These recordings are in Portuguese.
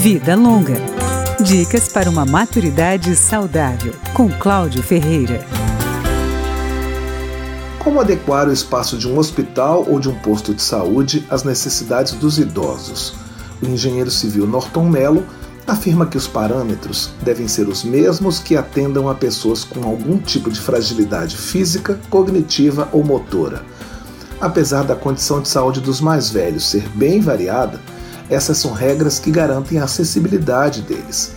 Vida Longa. Dicas para uma maturidade saudável, com Cláudio Ferreira. Como adequar o espaço de um hospital ou de um posto de saúde às necessidades dos idosos? O engenheiro civil Norton Mello afirma que os parâmetros devem ser os mesmos que atendam a pessoas com algum tipo de fragilidade física, cognitiva ou motora. Apesar da condição de saúde dos mais velhos ser bem variada, essas são regras que garantem a acessibilidade deles.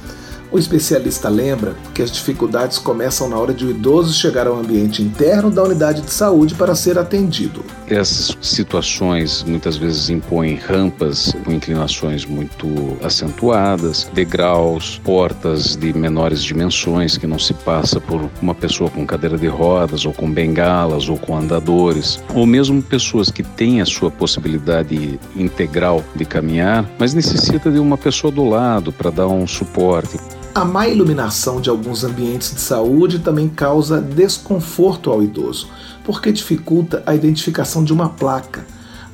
O especialista lembra que as dificuldades começam na hora de o idoso chegar ao ambiente interno da unidade de saúde para ser atendido. Essas situações muitas vezes impõem rampas com inclinações muito acentuadas, degraus, portas de menores dimensões que não se passa por uma pessoa com cadeira de rodas ou com bengalas ou com andadores, ou mesmo pessoas que têm a sua possibilidade integral de caminhar, mas necessita de uma pessoa do lado para dar um suporte. A má iluminação de alguns ambientes de saúde também causa desconforto ao idoso, porque dificulta a identificação de uma placa.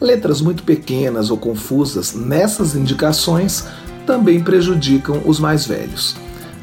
Letras muito pequenas ou confusas nessas indicações também prejudicam os mais velhos.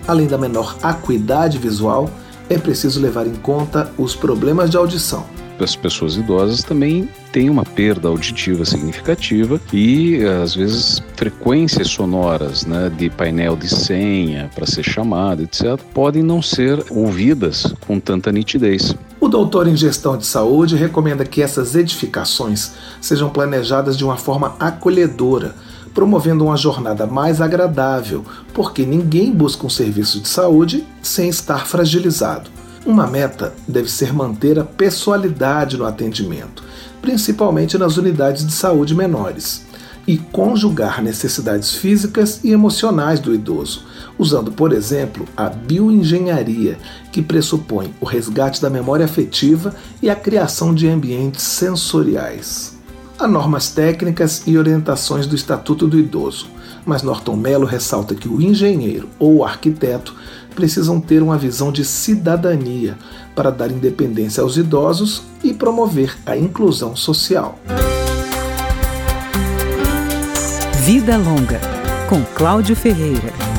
Além da menor acuidade visual, é preciso levar em conta os problemas de audição as pessoas idosas também têm uma perda auditiva significativa e às vezes frequências sonoras né, de painel de senha para ser chamado, etc., podem não ser ouvidas com tanta nitidez. O doutor em gestão de saúde recomenda que essas edificações sejam planejadas de uma forma acolhedora, promovendo uma jornada mais agradável, porque ninguém busca um serviço de saúde sem estar fragilizado. Uma meta deve ser manter a pessoalidade no atendimento, principalmente nas unidades de saúde menores, e conjugar necessidades físicas e emocionais do idoso, usando, por exemplo, a bioengenharia, que pressupõe o resgate da memória afetiva e a criação de ambientes sensoriais. Há normas técnicas e orientações do Estatuto do Idoso, mas Norton Mello ressalta que o engenheiro ou o arquiteto precisam ter uma visão de cidadania para dar independência aos idosos e promover a inclusão social. Vida Longa, com Cláudio Ferreira.